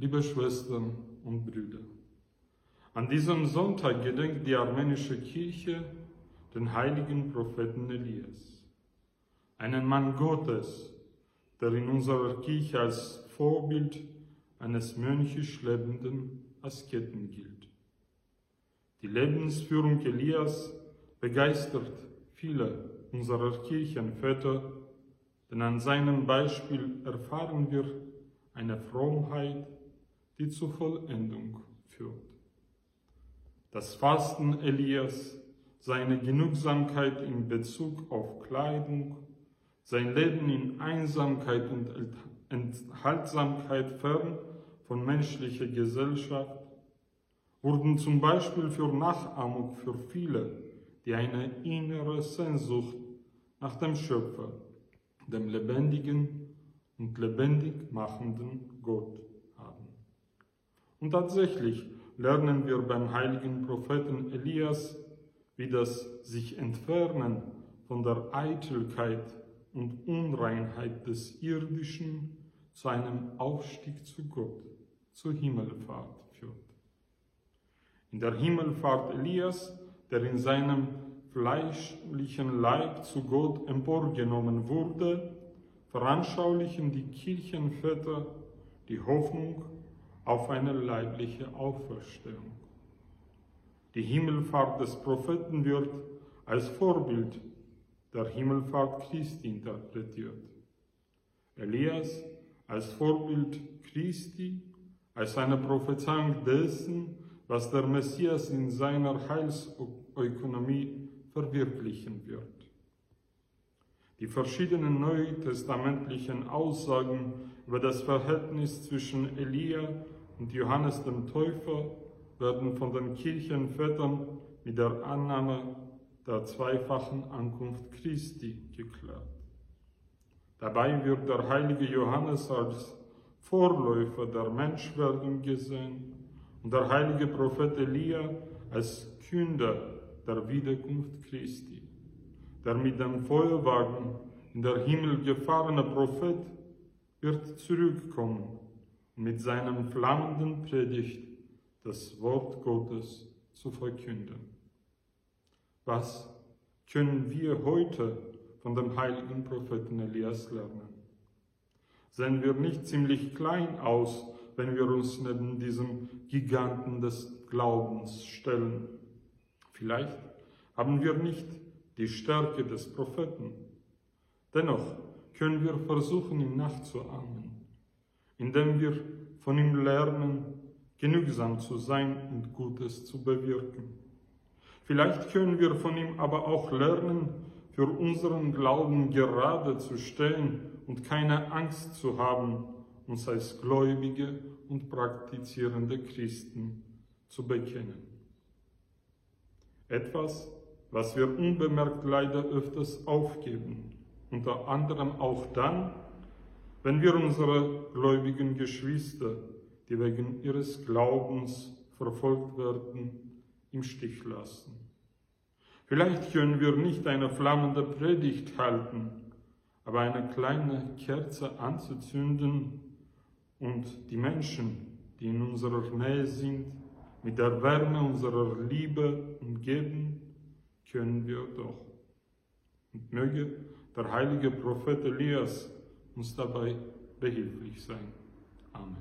Liebe Schwestern und Brüder, an diesem Sonntag gedenkt die armenische Kirche den heiligen Propheten Elias, einen Mann Gottes, der in unserer Kirche als Vorbild eines mönchisch lebenden Asketen gilt. Die Lebensführung Elias begeistert viele unserer Kirchenväter, denn an seinem Beispiel erfahren wir eine Frommheit, die zur Vollendung führt. Das Fasten Elias, seine Genugsamkeit in Bezug auf Kleidung, sein Leben in Einsamkeit und Enthaltsamkeit fern von menschlicher Gesellschaft, wurden zum Beispiel für Nachahmung für viele, die eine innere Sehnsucht nach dem Schöpfer, dem lebendigen und lebendig machenden Gott. Und tatsächlich lernen wir beim heiligen Propheten Elias, wie das sich entfernen von der Eitelkeit und Unreinheit des Irdischen zu einem Aufstieg zu Gott, zur Himmelfahrt führt. In der Himmelfahrt Elias, der in seinem fleischlichen Leib zu Gott emporgenommen wurde, veranschaulichen die Kirchenväter die Hoffnung auf eine leibliche Auferstehung. Die Himmelfahrt des Propheten wird als Vorbild der Himmelfahrt Christi interpretiert. Elias als Vorbild Christi, als eine Prophezeiung dessen, was der Messias in seiner Heilsökonomie verwirklichen wird. Die verschiedenen neutestamentlichen Aussagen über das Verhältnis zwischen Elia und Johannes dem Täufer werden von den Kirchenvätern mit der Annahme der zweifachen Ankunft Christi geklärt. Dabei wird der heilige Johannes als Vorläufer der Menschwerdung gesehen und der heilige Prophet Elia als Künder der Wiederkunft Christi. Der mit dem Feuerwagen in der Himmel gefahrene Prophet wird zurückkommen und mit seinem flammenden Predigt das Wort Gottes zu verkünden. Was können wir heute von dem heiligen Propheten Elias lernen? Sehen wir nicht ziemlich klein aus, wenn wir uns neben diesem Giganten des Glaubens stellen? Vielleicht haben wir nicht die Stärke des Propheten. Dennoch können wir versuchen, ihm nachzuahmen, indem wir von ihm lernen, genügsam zu sein und Gutes zu bewirken. Vielleicht können wir von ihm aber auch lernen, für unseren Glauben gerade zu stehen und keine Angst zu haben, uns als gläubige und praktizierende Christen zu bekennen. Etwas, was wir unbemerkt leider öfters aufgeben, unter anderem auch dann, wenn wir unsere gläubigen Geschwister, die wegen ihres Glaubens verfolgt werden, im Stich lassen. Vielleicht können wir nicht eine flammende Predigt halten, aber eine kleine Kerze anzuzünden und die Menschen, die in unserer Nähe sind, mit der Wärme unserer Liebe umgeben, können wir doch. Und möge der heilige Prophet Elias uns dabei behilflich sein. Amen.